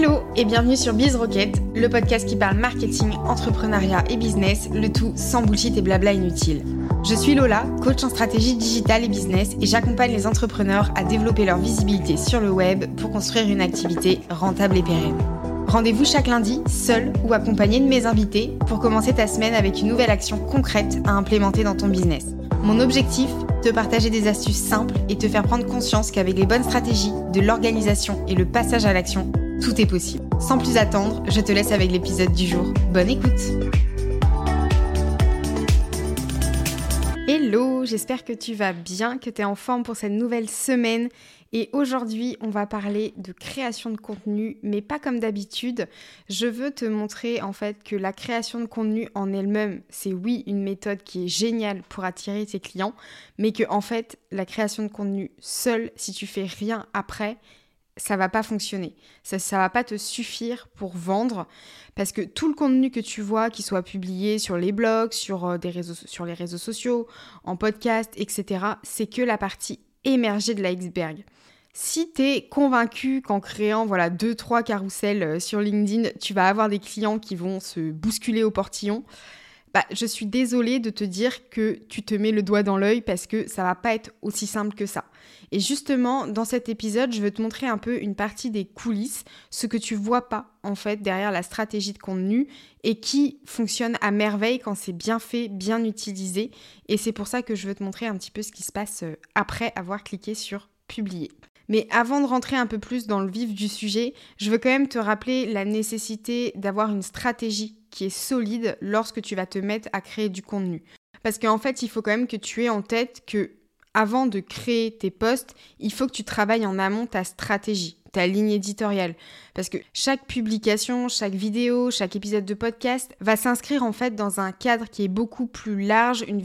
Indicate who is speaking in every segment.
Speaker 1: Hello et bienvenue sur Biz Rocket, le podcast qui parle marketing, entrepreneuriat et business, le tout sans bullshit et blabla inutile. Je suis Lola, coach en stratégie digitale et business et j'accompagne les entrepreneurs à développer leur visibilité sur le web pour construire une activité rentable et pérenne. Rendez-vous chaque lundi, seul ou accompagné de mes invités, pour commencer ta semaine avec une nouvelle action concrète à implémenter dans ton business. Mon objectif te partager des astuces simples et te faire prendre conscience qu'avec les bonnes stratégies, de l'organisation et le passage à l'action, tout est possible. Sans plus attendre, je te laisse avec l'épisode du jour. Bonne écoute Hello, j'espère que tu vas bien, que tu es en forme pour cette nouvelle semaine. Et aujourd'hui, on va parler de création de contenu, mais pas comme d'habitude. Je veux te montrer en fait que la création de contenu en elle-même, c'est oui une méthode qui est géniale pour attirer tes clients, mais que en fait, la création de contenu seule, si tu fais rien après, ça va pas fonctionner. Ça, ça va pas te suffire pour vendre parce que tout le contenu que tu vois, qui soit publié sur les blogs, sur, euh, des réseaux, sur les réseaux sociaux, en podcast, etc., c'est que la partie émergée de l'iceberg. Si tu es convaincu qu'en créant voilà deux trois carousels euh, sur LinkedIn, tu vas avoir des clients qui vont se bousculer au portillon, bah, je suis désolée de te dire que tu te mets le doigt dans l'œil parce que ça va pas être aussi simple que ça. Et justement, dans cet épisode, je veux te montrer un peu une partie des coulisses, ce que tu vois pas en fait derrière la stratégie de contenu et qui fonctionne à merveille quand c'est bien fait, bien utilisé. Et c'est pour ça que je veux te montrer un petit peu ce qui se passe euh, après avoir cliqué sur publier. Mais avant de rentrer un peu plus dans le vif du sujet, je veux quand même te rappeler la nécessité d'avoir une stratégie qui est solide lorsque tu vas te mettre à créer du contenu. Parce qu'en fait, il faut quand même que tu aies en tête que avant de créer tes posts, il faut que tu travailles en amont ta stratégie, ta ligne éditoriale. Parce que chaque publication, chaque vidéo, chaque épisode de podcast va s'inscrire en fait dans un cadre qui est beaucoup plus large, une,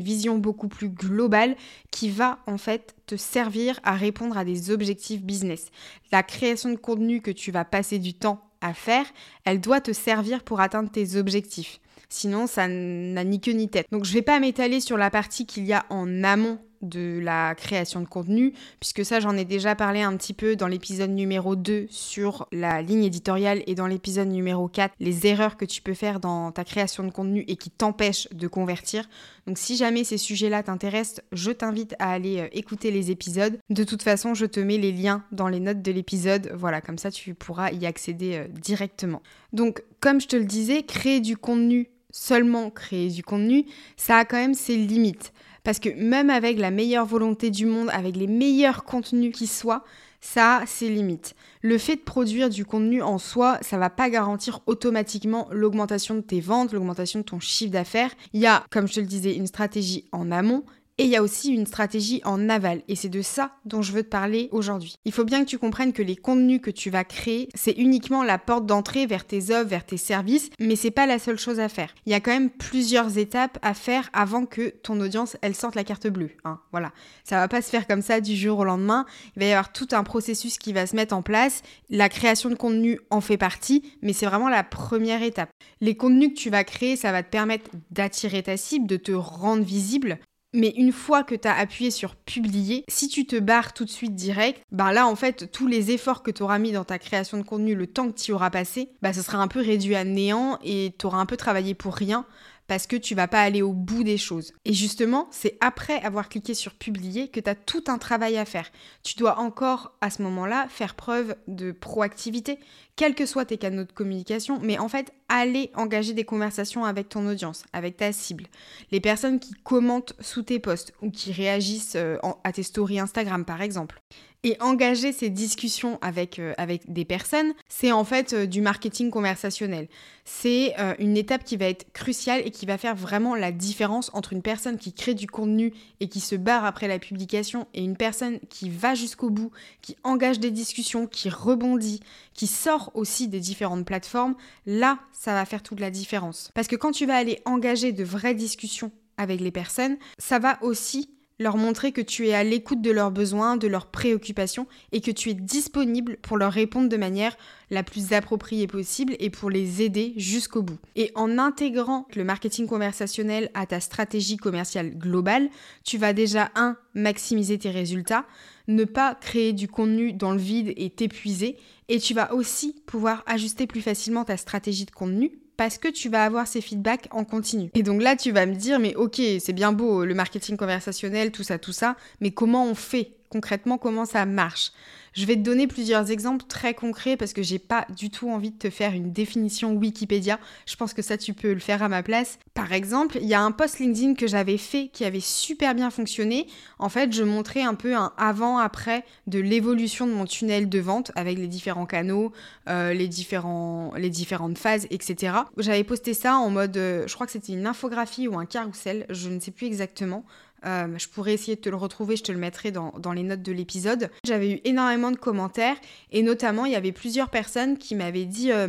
Speaker 1: vision beaucoup plus globale qui va en fait te servir à répondre à des objectifs business. La création de contenu que tu vas passer du temps à faire, elle doit te servir pour atteindre tes objectifs. Sinon, ça n'a ni queue ni tête. Donc, je ne vais pas m'étaler sur la partie qu'il y a en amont de la création de contenu, puisque ça j'en ai déjà parlé un petit peu dans l'épisode numéro 2 sur la ligne éditoriale et dans l'épisode numéro 4 les erreurs que tu peux faire dans ta création de contenu et qui t'empêchent de convertir. Donc si jamais ces sujets-là t'intéressent, je t'invite à aller euh, écouter les épisodes. De toute façon, je te mets les liens dans les notes de l'épisode, voilà, comme ça tu pourras y accéder euh, directement. Donc comme je te le disais, créer du contenu seulement créer du contenu, ça a quand même ses limites. Parce que même avec la meilleure volonté du monde, avec les meilleurs contenus qui soient, ça a ses limites. Le fait de produire du contenu en soi, ça va pas garantir automatiquement l'augmentation de tes ventes, l'augmentation de ton chiffre d'affaires. Il y a, comme je te le disais, une stratégie en amont et il y a aussi une stratégie en aval, et c'est de ça dont je veux te parler aujourd'hui. Il faut bien que tu comprennes que les contenus que tu vas créer, c'est uniquement la porte d'entrée vers tes offres, vers tes services, mais c'est pas la seule chose à faire. Il y a quand même plusieurs étapes à faire avant que ton audience, elle sorte la carte bleue. Hein. Voilà. Ça va pas se faire comme ça du jour au lendemain. Il va y avoir tout un processus qui va se mettre en place. La création de contenu en fait partie, mais c'est vraiment la première étape. Les contenus que tu vas créer, ça va te permettre d'attirer ta cible, de te rendre visible, mais une fois que tu as appuyé sur publier, si tu te barres tout de suite direct, bah là en fait tous les efforts que tu auras mis dans ta création de contenu, le temps que tu auras passé, bah ce sera un peu réduit à néant et tu auras un peu travaillé pour rien parce que tu vas pas aller au bout des choses. Et justement, c'est après avoir cliqué sur publier que tu as tout un travail à faire. Tu dois encore à ce moment-là faire preuve de proactivité, quels que soient tes canaux de communication, mais en fait, aller engager des conversations avec ton audience, avec ta cible. Les personnes qui commentent sous tes posts ou qui réagissent euh, à tes stories Instagram par exemple. Et engager ces discussions avec, euh, avec des personnes, c'est en fait euh, du marketing conversationnel. C'est euh, une étape qui va être cruciale et qui va faire vraiment la différence entre une personne qui crée du contenu et qui se barre après la publication et une personne qui va jusqu'au bout, qui engage des discussions, qui rebondit, qui sort aussi des différentes plateformes. Là, ça va faire toute la différence. Parce que quand tu vas aller engager de vraies discussions avec les personnes, ça va aussi leur montrer que tu es à l'écoute de leurs besoins, de leurs préoccupations et que tu es disponible pour leur répondre de manière la plus appropriée possible et pour les aider jusqu'au bout. Et en intégrant le marketing conversationnel à ta stratégie commerciale globale, tu vas déjà, un, maximiser tes résultats, ne pas créer du contenu dans le vide et t'épuiser, et tu vas aussi pouvoir ajuster plus facilement ta stratégie de contenu parce que tu vas avoir ces feedbacks en continu. Et donc là, tu vas me dire, mais ok, c'est bien beau le marketing conversationnel, tout ça, tout ça, mais comment on fait? Concrètement, comment ça marche je vais te donner plusieurs exemples très concrets parce que j'ai pas du tout envie de te faire une définition Wikipédia. Je pense que ça, tu peux le faire à ma place. Par exemple, il y a un post LinkedIn que j'avais fait qui avait super bien fonctionné. En fait, je montrais un peu un avant-après de l'évolution de mon tunnel de vente avec les différents canaux, euh, les, différents, les différentes phases, etc. J'avais posté ça en mode, euh, je crois que c'était une infographie ou un carrousel, je ne sais plus exactement. Euh, je pourrais essayer de te le retrouver, je te le mettrai dans, les notes de l'épisode. J'avais eu énormément de commentaires et notamment il y avait plusieurs personnes qui m'avaient dit euh,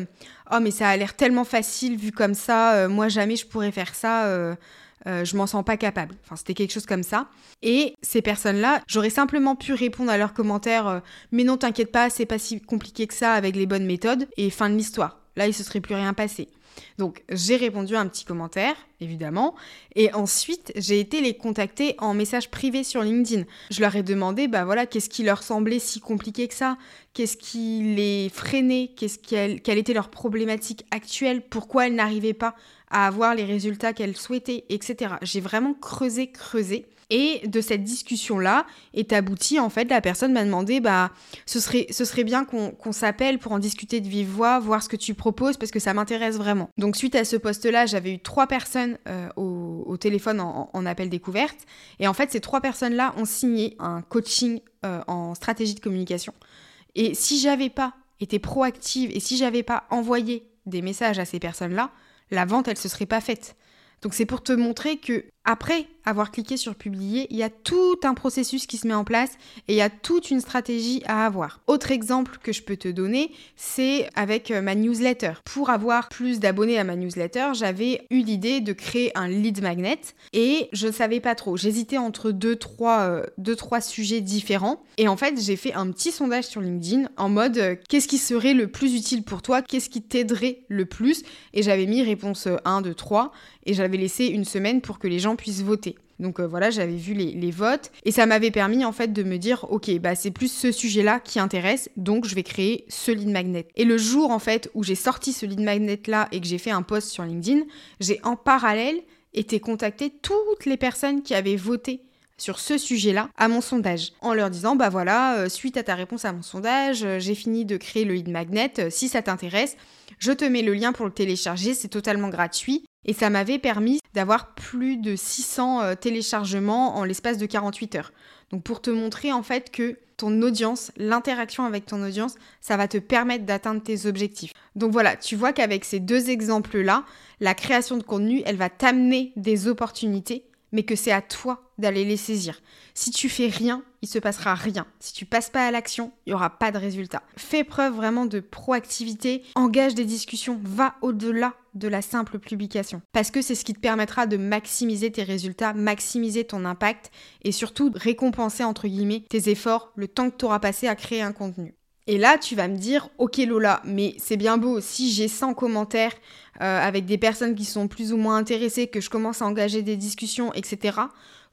Speaker 1: Oh mais ça a l'air tellement facile vu comme ça, euh, moi jamais je pourrais faire ça. je m'en sens pas capable. Enfin, c'était quelque chose comme ça. Et ces personnes-là, j'aurais simplement pu répondre à leurs commentaires, mais non, t'inquiète pas, c'est pas si compliqué que ça avec les bonnes méthodes, et fin de l'histoire. Là, il se serait plus rien passé. Donc j'ai répondu à un petit commentaire, évidemment, et ensuite j'ai été les contacter en message privé sur LinkedIn. Je leur ai demandé, bah voilà, qu'est-ce qui leur semblait si compliqué que ça? Qu'est-ce qui les freinait? Qu'est-ce quelle était leur problématique actuelle? Pourquoi elles n'arrivaient pas à avoir les résultats qu'elles souhaitaient, etc. J'ai vraiment creusé, creusé. Et de cette discussion-là est abouti, en fait, la personne m'a demandé, bah, ce serait, ce serait bien qu'on s'appelle pour en discuter de vive voix, voir ce que tu proposes, parce que ça m'intéresse vraiment. Donc, suite à ce poste-là, j'avais eu trois personnes euh, au, téléphone en, appel découverte. Et en fait, ces trois personnes-là ont signé un coaching euh, en stratégie de communication. Et si j'avais pas été proactive et si j'avais pas envoyé des messages à ces personnes-là, la vente, elle se serait pas faite. Donc c'est pour te montrer que après avoir cliqué sur publier, il y a tout un processus qui se met en place et il y a toute une stratégie à avoir. Autre exemple que je peux te donner, c'est avec euh, ma newsletter. Pour avoir plus d'abonnés à ma newsletter, j'avais eu l'idée de créer un lead magnet et je ne savais pas trop. J'hésitais entre deux trois, euh, deux, trois sujets différents. Et en fait, j'ai fait un petit sondage sur LinkedIn en mode euh, qu'est-ce qui serait le plus utile pour toi? Qu'est-ce qui t'aiderait le plus? Et j'avais mis réponse 1, 2, 3 et j'avais laissé une semaine pour que les gens puissent voter. Donc euh, voilà, j'avais vu les, votes et ça m'avait permis en fait de me dire ok bah c'est plus ce sujet-là qui intéresse donc je vais créer ce lead magnet. Et le jour en fait où j'ai sorti ce lead magnet là et que j'ai fait un post sur LinkedIn, j'ai en parallèle été contacter toutes les personnes qui avaient voté sur ce sujet-là à mon sondage en leur disant bah voilà euh, suite à ta réponse à mon sondage euh, j'ai fini de créer le lead magnet si ça t'intéresse je te mets le lien pour le télécharger c'est totalement gratuit et ça m'avait permis d'avoir plus de 600 euh, téléchargements en l'espace de 48 heures. Donc pour te montrer en fait que ton audience, l'interaction avec ton audience, ça va te permettre d'atteindre tes objectifs. Donc voilà, tu vois qu'avec ces deux exemples-là, la création de contenu, elle va t'amener des opportunités mais que c'est à toi d'aller les saisir. Si tu fais rien, il se passera rien. Si tu passes pas à l'action, il y aura pas de résultat. Fais preuve vraiment de proactivité, engage des discussions, va au-delà de la simple publication parce que c'est ce qui te permettra de maximiser tes résultats, maximiser ton impact et surtout récompenser entre guillemets tes efforts, le temps que tu auras passé à créer un contenu. Et là, tu vas me dire, ok Lola, mais c'est bien beau, si j'ai 100 commentaires euh, avec des personnes qui sont plus ou moins intéressées, que je commence à engager des discussions, etc.,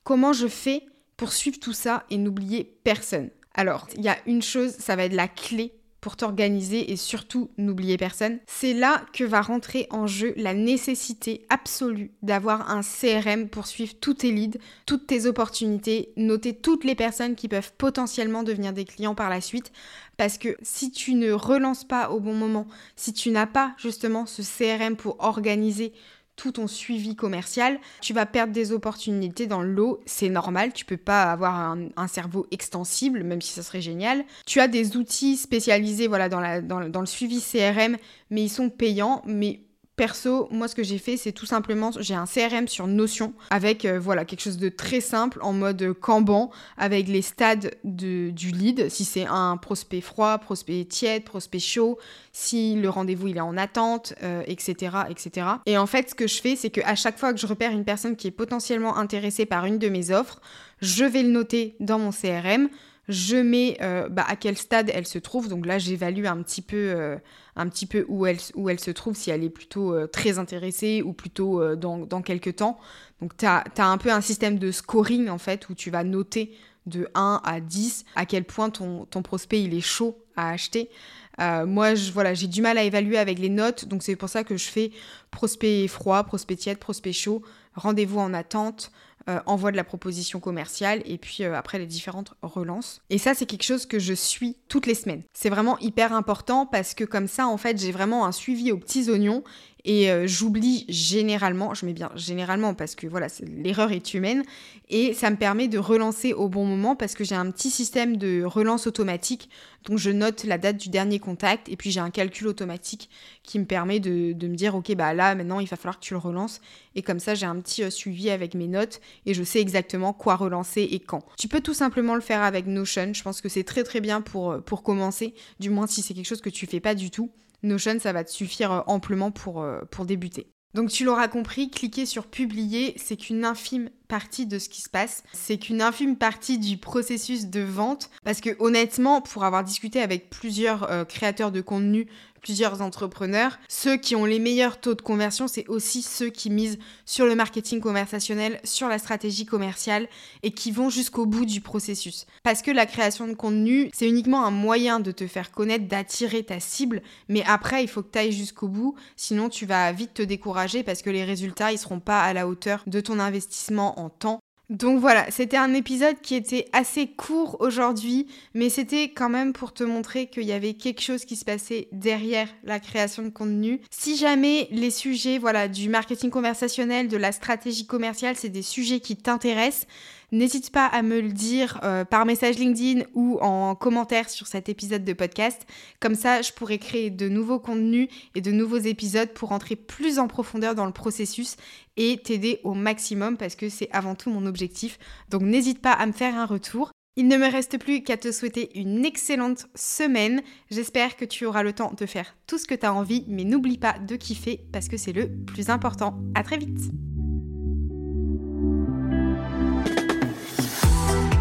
Speaker 1: comment je fais pour suivre tout ça et n'oublier personne? Alors, il y a une chose, ça va être la clé pour t'organiser et surtout n'oublier personne. C'est là que va rentrer en jeu la nécessité absolue d'avoir un CRM pour suivre tous tes leads, toutes tes opportunités, noter toutes les personnes qui peuvent potentiellement devenir des clients par la suite. Parce que si tu ne relances pas au bon moment, si tu n'as pas justement ce CRM pour organiser tout ton suivi commercial, tu vas perdre des opportunités dans l'eau, c'est normal, tu peux pas avoir un, cerveau extensible, même si ça serait génial. Tu as des outils spécialisés voilà, dans, dans le suivi CRM, mais ils sont payants, mais Perso, moi ce que j'ai fait, c'est tout simplement, j'ai un CRM sur Notion avec euh, voilà quelque chose de très simple en mode Kanban avec les stades de, du lead, si c'est un prospect froid, prospect tiède, prospect chaud, si le rendez-vous il est en attente, etc., euh, etc. Et en fait, ce que je fais, c'est qu'à chaque fois que je repère une personne qui est potentiellement intéressée par une de mes offres, je vais le noter dans mon CRM je mets euh, bah, à quel stade elle se trouve. Donc là, j'évalue un petit peu, euh, un petit peu où, elle, où elle se trouve, si elle est plutôt euh, très intéressée ou plutôt dans, dans, quelques temps. Donc tu as, un peu un système de scoring en fait, où tu vas noter de 1 à 10 à quel point ton, ton prospect il est chaud à acheter. moi, voilà, j'ai du mal à évaluer avec les notes, donc c'est pour ça que je fais prospect froid, prospect tiède, prospect chaud, rendez-vous en attente, euh, envoie de la proposition commerciale et puis euh, après les différentes relances. Et ça, c'est quelque chose que je suis toutes les semaines. C'est vraiment hyper important parce que comme ça, en fait, j'ai vraiment un suivi aux petits oignons et euh, j'oublie généralement, je mets bien généralement parce que voilà, l'erreur est humaine, et ça me permet de relancer au bon moment parce que j'ai un petit système de relance automatique, donc je note la date du dernier contact, et puis j'ai un calcul automatique qui me permet de, me dire, ok, bah là maintenant il va falloir que tu le relances, et comme ça j'ai un petit euh, suivi avec mes notes, et je sais exactement quoi relancer et quand. Tu peux tout simplement le faire avec Notion, je pense que c'est très très bien pour, euh, pour commencer, du moins si c'est quelque chose que tu fais pas du tout. Notion, ça va te suffire euh, amplement pour, euh, pour débuter. Donc tu l'auras compris, cliquer sur publier, c'est qu'une infime partie de ce qui se passe. C'est qu'une infime partie du processus de vente. Parce que honnêtement, pour avoir discuté avec plusieurs euh, créateurs de contenu plusieurs entrepreneurs. Ceux qui ont les meilleurs taux de conversion, c'est aussi ceux qui misent sur le marketing conversationnel, sur la stratégie commerciale et qui vont jusqu'au bout du processus. Parce que la création de contenu, c'est uniquement un moyen de te faire connaître, d'attirer ta cible, mais après, il faut que tu ailles jusqu'au bout, sinon tu vas vite te décourager parce que les résultats, ils seront pas à la hauteur de ton investissement en temps donc voilà, c'était un épisode qui était assez court aujourd'hui, mais c'était quand même pour te montrer qu'il y avait quelque chose qui se passait derrière la création de contenu. Si jamais les sujets voilà, du marketing conversationnel, de la stratégie commerciale, c'est des sujets qui t'intéressent, N'hésite pas à me le dire euh, par message LinkedIn ou en commentaire sur cet épisode de podcast. Comme ça, je pourrai créer de nouveaux contenus et de nouveaux épisodes pour entrer plus en profondeur dans le processus et t'aider au maximum parce que c'est avant tout mon objectif. Donc n'hésite pas à me faire un retour. Il ne me reste plus qu'à te souhaiter une excellente semaine. J'espère que tu auras le temps de faire tout ce que tu as envie, mais n'oublie pas de kiffer parce que c'est le plus important. À très vite!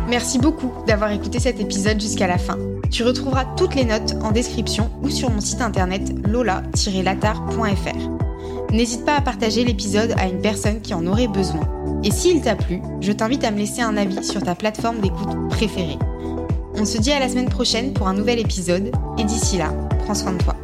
Speaker 1: Merci beaucoup d'avoir écouté cet épisode jusqu'à la fin. Tu retrouveras toutes les notes en description ou sur mon site internet lola-latar.fr. N'hésite pas à partager l'épisode à une personne qui en aurait besoin. Et s'il t'a plu, je t'invite à me laisser un avis sur ta plateforme d'écoute préférée. On se dit à la semaine prochaine pour un nouvel épisode et d'ici là, prends soin de toi.